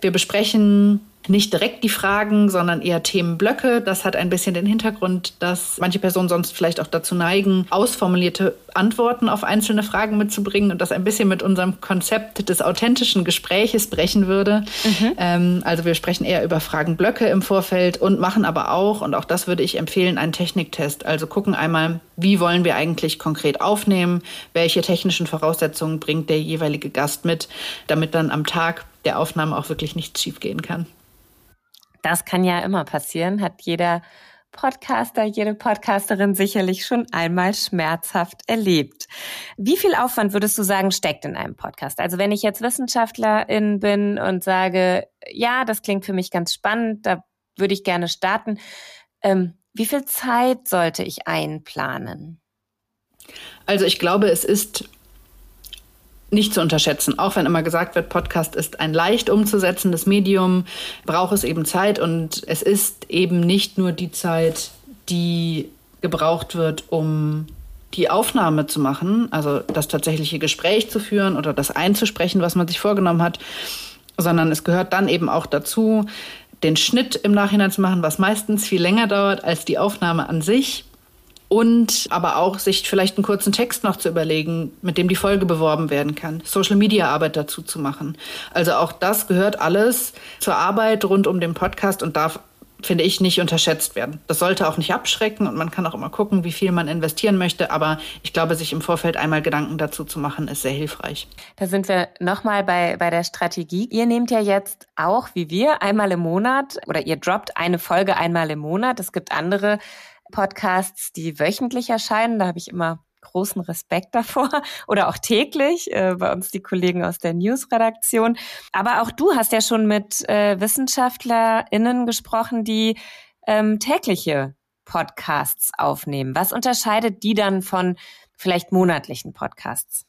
Wir besprechen nicht direkt die Fragen, sondern eher Themenblöcke. Das hat ein bisschen den Hintergrund, dass manche Personen sonst vielleicht auch dazu neigen, ausformulierte Antworten auf einzelne Fragen mitzubringen und das ein bisschen mit unserem Konzept des authentischen Gespräches brechen würde. Mhm. Ähm, also wir sprechen eher über Fragenblöcke im Vorfeld und machen aber auch, und auch das würde ich empfehlen, einen Techniktest. Also gucken einmal, wie wollen wir eigentlich konkret aufnehmen, welche technischen Voraussetzungen bringt der jeweilige Gast mit, damit dann am Tag der Aufnahme auch wirklich nichts schiefgehen kann. Das kann ja immer passieren, hat jeder Podcaster, jede Podcasterin sicherlich schon einmal schmerzhaft erlebt. Wie viel Aufwand würdest du sagen, steckt in einem Podcast? Also wenn ich jetzt Wissenschaftlerin bin und sage, ja, das klingt für mich ganz spannend, da würde ich gerne starten. Ähm, wie viel Zeit sollte ich einplanen? Also ich glaube, es ist nicht zu unterschätzen. Auch wenn immer gesagt wird, Podcast ist ein leicht umzusetzendes Medium, braucht es eben Zeit und es ist eben nicht nur die Zeit, die gebraucht wird, um die Aufnahme zu machen, also das tatsächliche Gespräch zu führen oder das einzusprechen, was man sich vorgenommen hat, sondern es gehört dann eben auch dazu, den Schnitt im Nachhinein zu machen, was meistens viel länger dauert als die Aufnahme an sich und aber auch sich vielleicht einen kurzen Text noch zu überlegen, mit dem die Folge beworben werden kann, Social Media Arbeit dazu zu machen. Also auch das gehört alles zur Arbeit rund um den Podcast und darf finde ich, nicht unterschätzt werden. Das sollte auch nicht abschrecken und man kann auch immer gucken, wie viel man investieren möchte. Aber ich glaube, sich im Vorfeld einmal Gedanken dazu zu machen, ist sehr hilfreich. Da sind wir nochmal bei, bei der Strategie. Ihr nehmt ja jetzt auch, wie wir, einmal im Monat oder ihr droppt eine Folge einmal im Monat. Es gibt andere Podcasts, die wöchentlich erscheinen. Da habe ich immer großen Respekt davor oder auch täglich äh, bei uns die Kollegen aus der News-Redaktion. Aber auch du hast ja schon mit äh, WissenschaftlerInnen gesprochen, die ähm, tägliche Podcasts aufnehmen. Was unterscheidet die dann von vielleicht monatlichen Podcasts?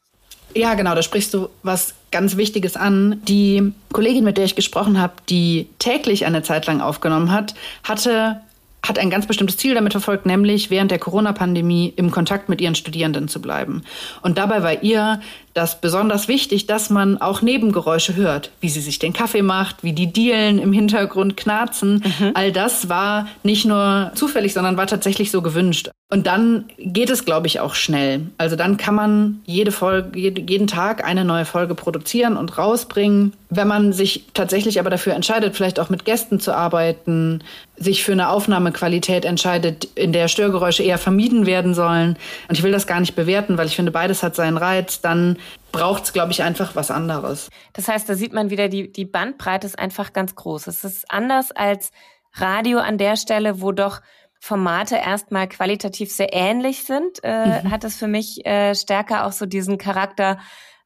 Ja, genau, da sprichst du was ganz Wichtiges an. Die Kollegin, mit der ich gesprochen habe, die täglich eine Zeit lang aufgenommen hat, hatte hat ein ganz bestimmtes Ziel damit verfolgt, nämlich während der Corona-Pandemie im Kontakt mit ihren Studierenden zu bleiben. Und dabei war ihr das besonders wichtig, dass man auch Nebengeräusche hört, wie sie sich den Kaffee macht, wie die Dielen im Hintergrund knarzen. Mhm. All das war nicht nur zufällig, sondern war tatsächlich so gewünscht. Und dann geht es, glaube ich, auch schnell. Also dann kann man jede Folge, jeden Tag eine neue Folge produzieren und rausbringen. Wenn man sich tatsächlich aber dafür entscheidet, vielleicht auch mit Gästen zu arbeiten, sich für eine Aufnahmequalität entscheidet, in der Störgeräusche eher vermieden werden sollen. Und ich will das gar nicht bewerten, weil ich finde, beides hat seinen Reiz. Dann braucht es, glaube ich, einfach was anderes. Das heißt, da sieht man wieder, die, die Bandbreite ist einfach ganz groß. Es ist anders als Radio an der Stelle, wo doch Formate erstmal qualitativ sehr ähnlich sind, äh, mhm. hat es für mich äh, stärker auch so diesen Charakter,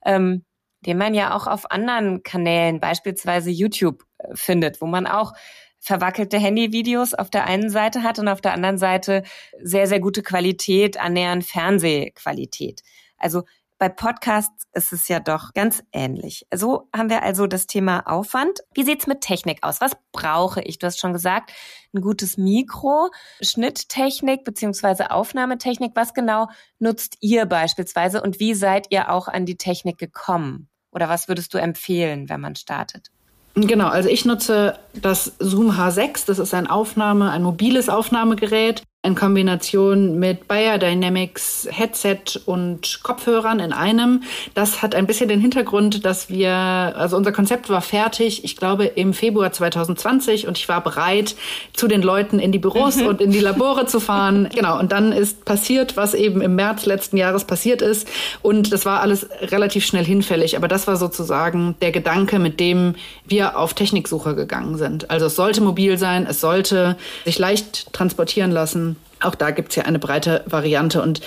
ähm, den man ja auch auf anderen Kanälen, beispielsweise YouTube, äh, findet, wo man auch verwackelte Handyvideos auf der einen Seite hat und auf der anderen Seite sehr, sehr gute Qualität, annähernd Fernsehqualität. Also bei Podcasts ist es ja doch ganz ähnlich. So haben wir also das Thema Aufwand. Wie sieht's mit Technik aus? Was brauche ich? Du hast schon gesagt, ein gutes Mikro, Schnitttechnik beziehungsweise Aufnahmetechnik. Was genau nutzt ihr beispielsweise und wie seid ihr auch an die Technik gekommen? Oder was würdest du empfehlen, wenn man startet? Genau, also ich nutze das Zoom H6. Das ist ein Aufnahme, ein mobiles Aufnahmegerät. In Kombination mit Bayer Dynamics Headset und Kopfhörern in einem. Das hat ein bisschen den Hintergrund, dass wir, also unser Konzept war fertig, ich glaube im Februar 2020 und ich war bereit, zu den Leuten in die Büros und in die Labore zu fahren. Genau, und dann ist passiert, was eben im März letzten Jahres passiert ist und das war alles relativ schnell hinfällig, aber das war sozusagen der Gedanke, mit dem wir auf Techniksuche gegangen sind. Also es sollte mobil sein, es sollte sich leicht transportieren lassen auch da gibt es ja eine breite Variante und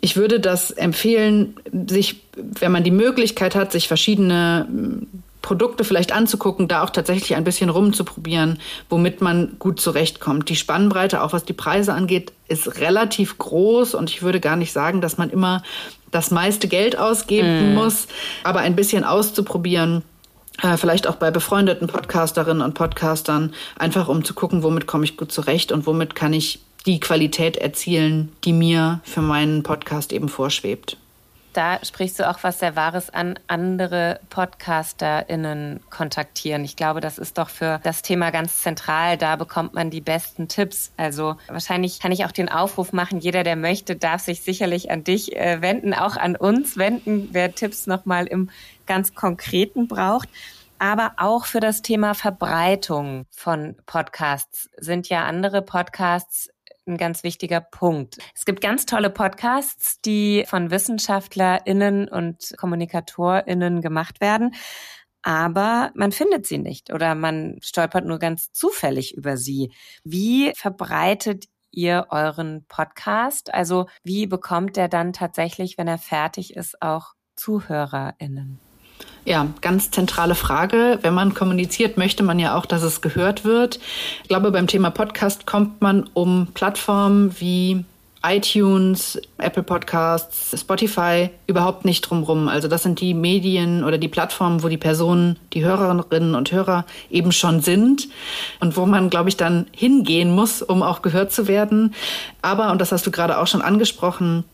ich würde das empfehlen, sich, wenn man die Möglichkeit hat, sich verschiedene hm, Produkte vielleicht anzugucken, da auch tatsächlich ein bisschen rumzuprobieren, womit man gut zurechtkommt. Die Spannbreite, auch was die Preise angeht, ist relativ groß und ich würde gar nicht sagen, dass man immer das meiste Geld ausgeben mm. muss, aber ein bisschen auszuprobieren. Äh, vielleicht auch bei befreundeten Podcasterinnen und Podcastern, einfach um zu gucken, womit komme ich gut zurecht und womit kann ich die Qualität erzielen, die mir für meinen Podcast eben vorschwebt. Da sprichst du auch was sehr Wahres an, andere PodcasterInnen kontaktieren. Ich glaube, das ist doch für das Thema ganz zentral. Da bekommt man die besten Tipps. Also wahrscheinlich kann ich auch den Aufruf machen, jeder, der möchte, darf sich sicherlich an dich äh, wenden, auch an uns wenden, wer Tipps nochmal im ganz Konkreten braucht. Aber auch für das Thema Verbreitung von Podcasts sind ja andere Podcasts ein ganz wichtiger Punkt. Es gibt ganz tolle Podcasts, die von WissenschaftlerInnen und KommunikatorInnen gemacht werden. Aber man findet sie nicht oder man stolpert nur ganz zufällig über sie. Wie verbreitet ihr euren Podcast? Also wie bekommt der dann tatsächlich, wenn er fertig ist, auch ZuhörerInnen? Ja, ganz zentrale Frage. Wenn man kommuniziert, möchte man ja auch, dass es gehört wird. Ich glaube, beim Thema Podcast kommt man um Plattformen wie iTunes, Apple Podcasts, Spotify überhaupt nicht drumrum. Also das sind die Medien oder die Plattformen, wo die Personen, die Hörerinnen und Hörer eben schon sind und wo man, glaube ich, dann hingehen muss, um auch gehört zu werden. Aber, und das hast du gerade auch schon angesprochen,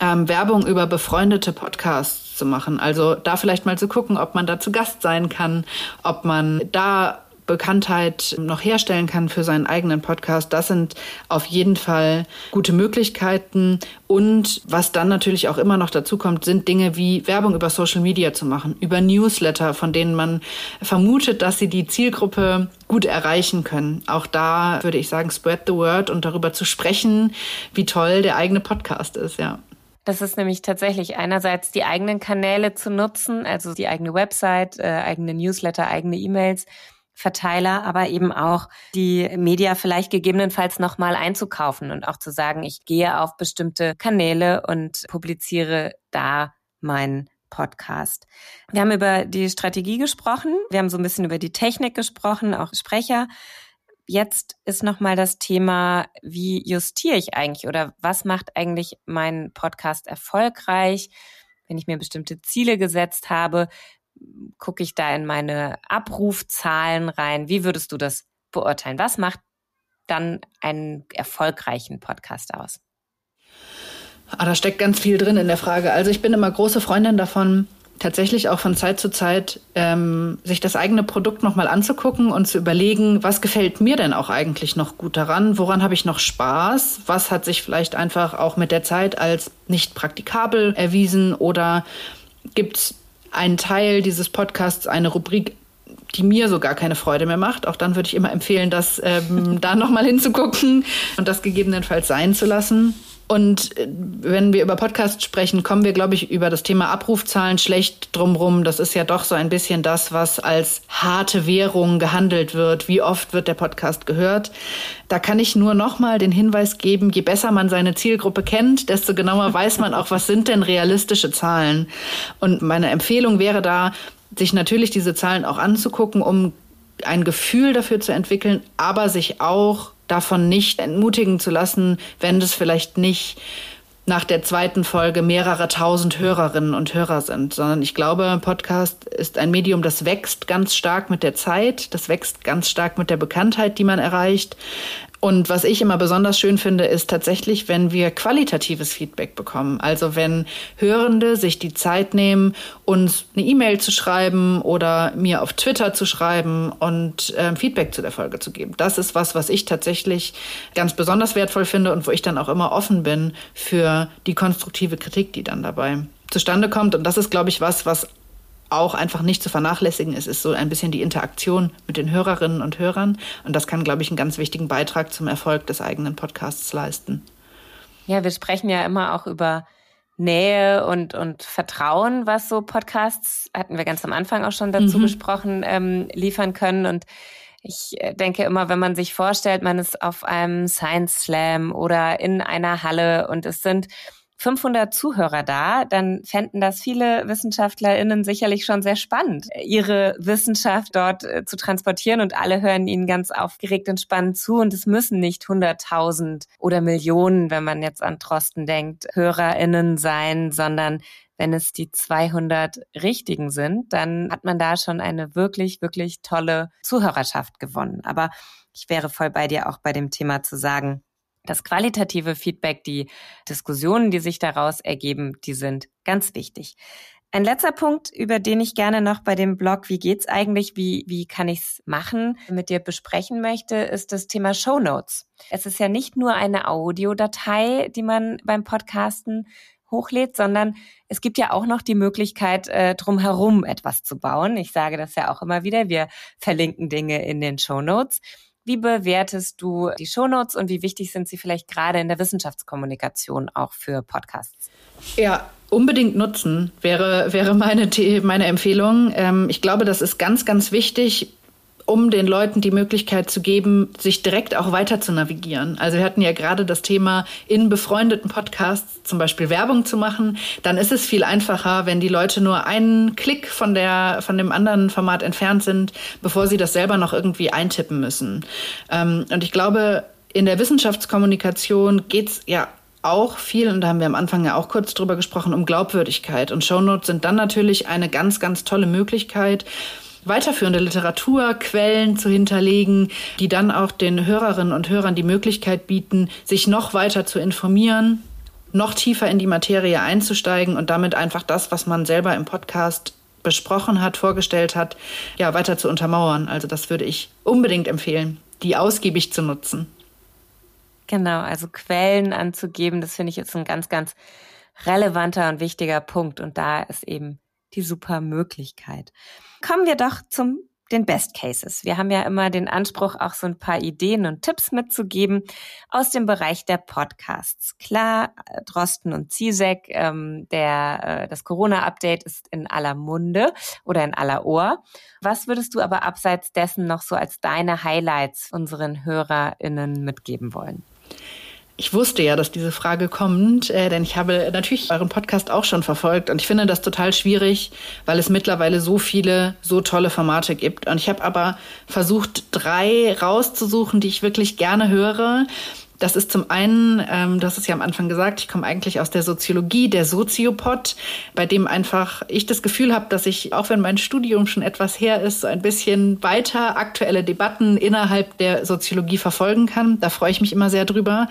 ähm, Werbung über befreundete Podcasts zu machen. Also da vielleicht mal zu gucken, ob man da zu Gast sein kann, ob man da Bekanntheit noch herstellen kann für seinen eigenen Podcast. Das sind auf jeden Fall gute Möglichkeiten. Und was dann natürlich auch immer noch dazu kommt, sind Dinge wie Werbung über Social Media zu machen, über Newsletter, von denen man vermutet, dass sie die Zielgruppe gut erreichen können. Auch da würde ich sagen, spread the word und darüber zu sprechen, wie toll der eigene Podcast ist, ja. Das ist nämlich tatsächlich einerseits die eigenen Kanäle zu nutzen, also die eigene Website, äh, eigene Newsletter, eigene E-Mails, Verteiler, aber eben auch die Media vielleicht gegebenenfalls nochmal einzukaufen und auch zu sagen, ich gehe auf bestimmte Kanäle und publiziere da meinen Podcast. Wir haben über die Strategie gesprochen, wir haben so ein bisschen über die Technik gesprochen, auch Sprecher. Jetzt ist nochmal das Thema, wie justiere ich eigentlich oder was macht eigentlich meinen Podcast erfolgreich? Wenn ich mir bestimmte Ziele gesetzt habe, gucke ich da in meine Abrufzahlen rein. Wie würdest du das beurteilen? Was macht dann einen erfolgreichen Podcast aus? Ah, da steckt ganz viel drin in der Frage. Also ich bin immer große Freundin davon, tatsächlich auch von Zeit zu Zeit ähm, sich das eigene Produkt nochmal anzugucken und zu überlegen, was gefällt mir denn auch eigentlich noch gut daran, woran habe ich noch Spaß, was hat sich vielleicht einfach auch mit der Zeit als nicht praktikabel erwiesen oder gibt es einen Teil dieses Podcasts, eine Rubrik, die mir so gar keine Freude mehr macht. Auch dann würde ich immer empfehlen, das ähm, da nochmal hinzugucken und das gegebenenfalls sein zu lassen. Und äh, wenn wir über Podcasts sprechen, kommen wir, glaube ich, über das Thema Abrufzahlen schlecht drumrum. Das ist ja doch so ein bisschen das, was als harte Währung gehandelt wird. Wie oft wird der Podcast gehört? Da kann ich nur nochmal den Hinweis geben, je besser man seine Zielgruppe kennt, desto genauer weiß man auch, was sind denn realistische Zahlen. Und meine Empfehlung wäre da, sich natürlich diese Zahlen auch anzugucken, um ein Gefühl dafür zu entwickeln, aber sich auch davon nicht entmutigen zu lassen, wenn das vielleicht nicht nach der zweiten Folge mehrere tausend Hörerinnen und Hörer sind, sondern ich glaube, Podcast ist ein Medium, das wächst ganz stark mit der Zeit, das wächst ganz stark mit der Bekanntheit, die man erreicht. Und was ich immer besonders schön finde, ist tatsächlich, wenn wir qualitatives Feedback bekommen. Also wenn Hörende sich die Zeit nehmen, uns eine E-Mail zu schreiben oder mir auf Twitter zu schreiben und äh, Feedback zu der Folge zu geben. Das ist was, was ich tatsächlich ganz besonders wertvoll finde und wo ich dann auch immer offen bin für die konstruktive Kritik, die dann dabei zustande kommt. Und das ist, glaube ich, was, was auch einfach nicht zu vernachlässigen ist, ist so ein bisschen die Interaktion mit den Hörerinnen und Hörern. Und das kann, glaube ich, einen ganz wichtigen Beitrag zum Erfolg des eigenen Podcasts leisten. Ja, wir sprechen ja immer auch über Nähe und, und Vertrauen, was so Podcasts, hatten wir ganz am Anfang auch schon dazu mhm. besprochen, ähm, liefern können. Und ich äh, denke immer, wenn man sich vorstellt, man ist auf einem Science Slam oder in einer Halle und es sind 500 Zuhörer da, dann fänden das viele WissenschaftlerInnen sicherlich schon sehr spannend, ihre Wissenschaft dort äh, zu transportieren und alle hören ihnen ganz aufgeregt und spannend zu und es müssen nicht 100.000 oder Millionen, wenn man jetzt an Trosten denkt, HörerInnen sein, sondern wenn es die 200 richtigen sind, dann hat man da schon eine wirklich, wirklich tolle Zuhörerschaft gewonnen. Aber ich wäre voll bei dir auch bei dem Thema zu sagen, das qualitative Feedback, die Diskussionen, die sich daraus ergeben, die sind ganz wichtig. Ein letzter Punkt, über den ich gerne noch bei dem Blog Wie geht's eigentlich, wie, wie kann ich's machen, mit dir besprechen möchte, ist das Thema Show Notes. Es ist ja nicht nur eine Audiodatei, die man beim Podcasten hochlädt, sondern es gibt ja auch noch die Möglichkeit, äh, drumherum etwas zu bauen. Ich sage das ja auch immer wieder. Wir verlinken Dinge in den Show Notes. Wie bewertest du die Shownotes und wie wichtig sind sie vielleicht gerade in der Wissenschaftskommunikation auch für Podcasts? Ja, unbedingt nutzen wäre, wäre meine, meine Empfehlung. Ähm, ich glaube, das ist ganz, ganz wichtig, um den Leuten die Möglichkeit zu geben, sich direkt auch weiter zu navigieren. Also wir hatten ja gerade das Thema, in befreundeten Podcasts zum Beispiel Werbung zu machen. Dann ist es viel einfacher, wenn die Leute nur einen Klick von, der, von dem anderen Format entfernt sind, bevor sie das selber noch irgendwie eintippen müssen. Ähm, und ich glaube, in der Wissenschaftskommunikation geht's ja auch viel, und da haben wir am Anfang ja auch kurz drüber gesprochen, um Glaubwürdigkeit. Und Shownotes sind dann natürlich eine ganz, ganz tolle Möglichkeit, weiterführende Literaturquellen zu hinterlegen, die dann auch den Hörerinnen und Hörern die Möglichkeit bieten, sich noch weiter zu informieren, noch tiefer in die Materie einzusteigen und damit einfach das, was man selber im Podcast besprochen hat, vorgestellt hat, ja, weiter zu untermauern. Also das würde ich unbedingt empfehlen, die ausgiebig zu nutzen. Genau, also Quellen anzugeben, das finde ich jetzt ein ganz, ganz relevanter und wichtiger Punkt. Und da ist eben die super Möglichkeit. Kommen wir doch zum den Best Cases. Wir haben ja immer den Anspruch, auch so ein paar Ideen und Tipps mitzugeben aus dem Bereich der Podcasts. Klar, Drosten und Zizek, ähm, der, äh, das Corona-Update ist in aller Munde oder in aller Ohr. Was würdest du aber abseits dessen noch so als deine Highlights unseren HörerInnen mitgeben wollen? Ich wusste ja, dass diese Frage kommt, äh, denn ich habe natürlich euren Podcast auch schon verfolgt und ich finde das total schwierig, weil es mittlerweile so viele, so tolle Formate gibt. Und ich habe aber versucht, drei rauszusuchen, die ich wirklich gerne höre. Das ist zum einen, ähm, du hast es ja am Anfang gesagt, ich komme eigentlich aus der Soziologie, der Soziopod, bei dem einfach ich das Gefühl habe, dass ich, auch wenn mein Studium schon etwas her ist, so ein bisschen weiter aktuelle Debatten innerhalb der Soziologie verfolgen kann. Da freue ich mich immer sehr drüber.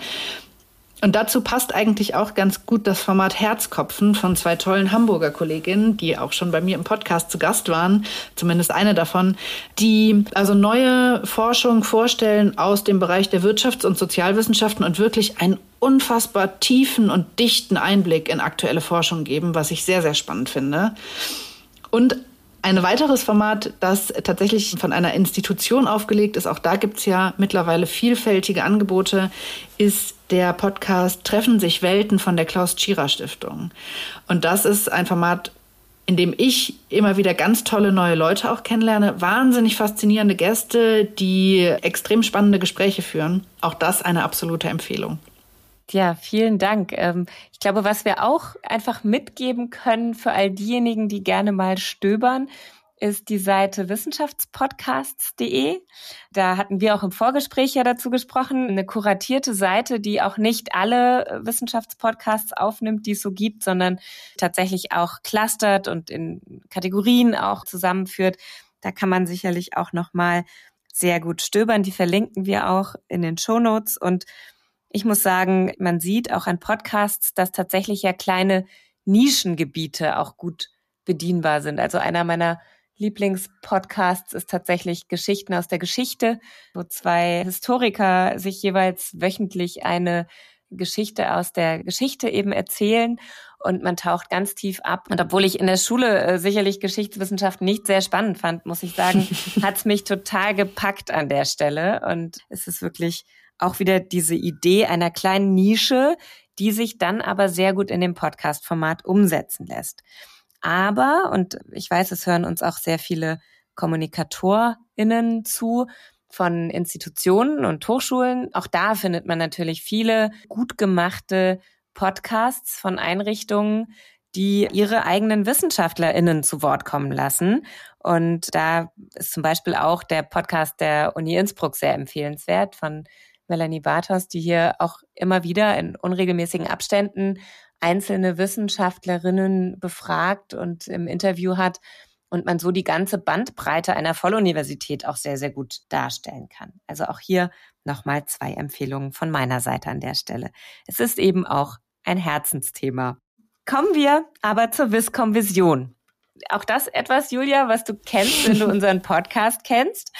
Und dazu passt eigentlich auch ganz gut das Format Herzkopfen von zwei tollen Hamburger Kolleginnen, die auch schon bei mir im Podcast zu Gast waren, zumindest eine davon, die also neue Forschung vorstellen aus dem Bereich der Wirtschafts- und Sozialwissenschaften und wirklich einen unfassbar tiefen und dichten Einblick in aktuelle Forschung geben, was ich sehr, sehr spannend finde. Und ein weiteres Format, das tatsächlich von einer Institution aufgelegt ist, auch da gibt es ja mittlerweile vielfältige Angebote, ist der Podcast Treffen sich Welten von der Klaus Tschira Stiftung. Und das ist ein Format, in dem ich immer wieder ganz tolle neue Leute auch kennenlerne, wahnsinnig faszinierende Gäste, die extrem spannende Gespräche führen. Auch das eine absolute Empfehlung. Ja, vielen Dank. Ähm, ich glaube, was wir auch einfach mitgeben können für all diejenigen, die gerne mal stöbern, ist die Seite wissenschaftspodcasts.de. Da hatten wir auch im Vorgespräch ja dazu gesprochen. Eine kuratierte Seite, die auch nicht alle Wissenschaftspodcasts aufnimmt, die es so gibt, sondern tatsächlich auch clustert und in Kategorien auch zusammenführt. Da kann man sicherlich auch nochmal sehr gut stöbern. Die verlinken wir auch in den Show Notes. Und ich muss sagen, man sieht auch an Podcasts, dass tatsächlich ja kleine Nischengebiete auch gut bedienbar sind. Also einer meiner Lieblingspodcasts ist tatsächlich Geschichten aus der Geschichte, wo zwei Historiker sich jeweils wöchentlich eine Geschichte aus der Geschichte eben erzählen und man taucht ganz tief ab. Und obwohl ich in der Schule äh, sicherlich Geschichtswissenschaft nicht sehr spannend fand, muss ich sagen, hat es mich total gepackt an der Stelle. Und es ist wirklich auch wieder diese Idee einer kleinen Nische, die sich dann aber sehr gut in dem Podcast-Format umsetzen lässt. Aber, und ich weiß, es hören uns auch sehr viele KommunikatorInnen zu, von Institutionen und Hochschulen. Auch da findet man natürlich viele gut gemachte Podcasts von Einrichtungen, die ihre eigenen WissenschaftlerInnen zu Wort kommen lassen. Und da ist zum Beispiel auch der Podcast der Uni Innsbruck sehr empfehlenswert von Melanie Bartos, die hier auch immer wieder in unregelmäßigen Abständen einzelne Wissenschaftlerinnen befragt und im Interview hat und man so die ganze Bandbreite einer Volluniversität auch sehr, sehr gut darstellen kann. Also auch hier nochmal zwei Empfehlungen von meiner Seite an der Stelle. Es ist eben auch ein Herzensthema. Kommen wir aber zur Viscom Vision auch das etwas, Julia, was du kennst, wenn du unseren Podcast kennst.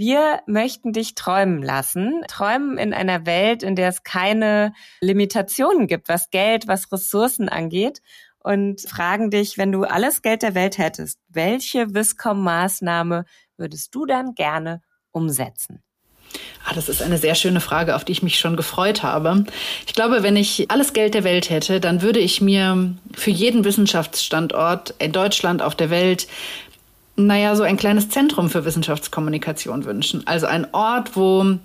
Wir möchten dich träumen lassen. Träumen in einer Welt, in der es keine Limitationen gibt, was Geld, was Ressourcen angeht. Und fragen dich, wenn du alles Geld der Welt hättest, welche Viscom-Maßnahme würdest du dann gerne umsetzen? Ah, das ist eine sehr schöne Frage, auf die ich mich schon gefreut habe. Ich glaube, wenn ich alles Geld der Welt hätte, dann würde ich mir für jeden Wissenschaftsstandort in Deutschland, auf der Welt, naja, so ein kleines Zentrum für Wissenschaftskommunikation wünschen. Also ein Ort, wo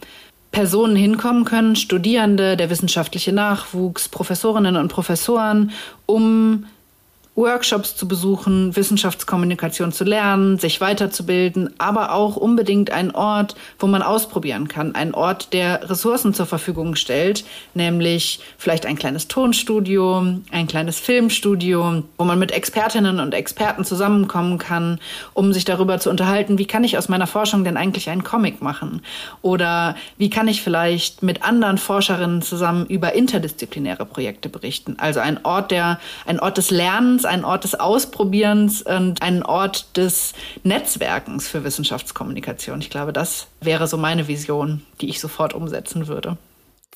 Personen hinkommen können, Studierende, der wissenschaftliche Nachwuchs, Professorinnen und Professoren, um Workshops zu besuchen, Wissenschaftskommunikation zu lernen, sich weiterzubilden, aber auch unbedingt ein Ort, wo man ausprobieren kann. Ein Ort, der Ressourcen zur Verfügung stellt, nämlich vielleicht ein kleines Tonstudio, ein kleines Filmstudio, wo man mit Expertinnen und Experten zusammenkommen kann, um sich darüber zu unterhalten, wie kann ich aus meiner Forschung denn eigentlich einen Comic machen? Oder wie kann ich vielleicht mit anderen Forscherinnen zusammen über interdisziplinäre Projekte berichten? Also ein Ort der, ein Ort des Lernens, Lernens, ein Ort des Ausprobierens und ein Ort des Netzwerkens für Wissenschaftskommunikation. Ich glaube, das wäre so meine Vision, die ich sofort umsetzen würde.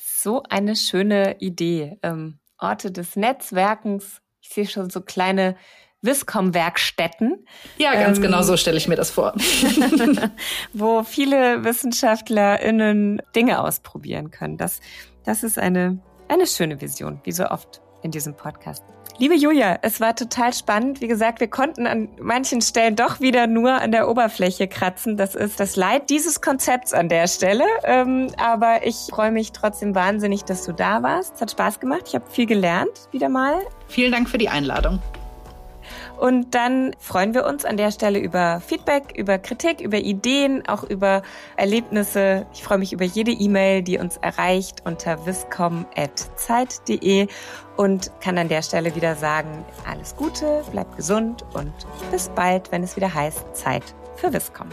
So eine schöne Idee. Ähm, Orte des Netzwerkens. Ich sehe schon so kleine Wiscom-Werkstätten. Ja, ganz ähm, genau so stelle ich mir das vor. wo viele WissenschaftlerInnen Dinge ausprobieren können. Das, das ist eine, eine schöne Vision, wie so oft in diesem Podcast. Liebe Julia, es war total spannend. Wie gesagt, wir konnten an manchen Stellen doch wieder nur an der Oberfläche kratzen. Das ist das Leid dieses Konzepts an der Stelle. Ähm, aber ich freue mich trotzdem wahnsinnig, dass du da warst. Es hat Spaß gemacht. Ich habe viel gelernt, wieder mal. Vielen Dank für die Einladung. Und dann freuen wir uns an der Stelle über Feedback, über Kritik, über Ideen, auch über Erlebnisse. Ich freue mich über jede E-Mail, die uns erreicht unter viscom.zeit.de und kann an der Stelle wieder sagen, alles Gute, bleibt gesund und bis bald, wenn es wieder heißt Zeit für Viscom.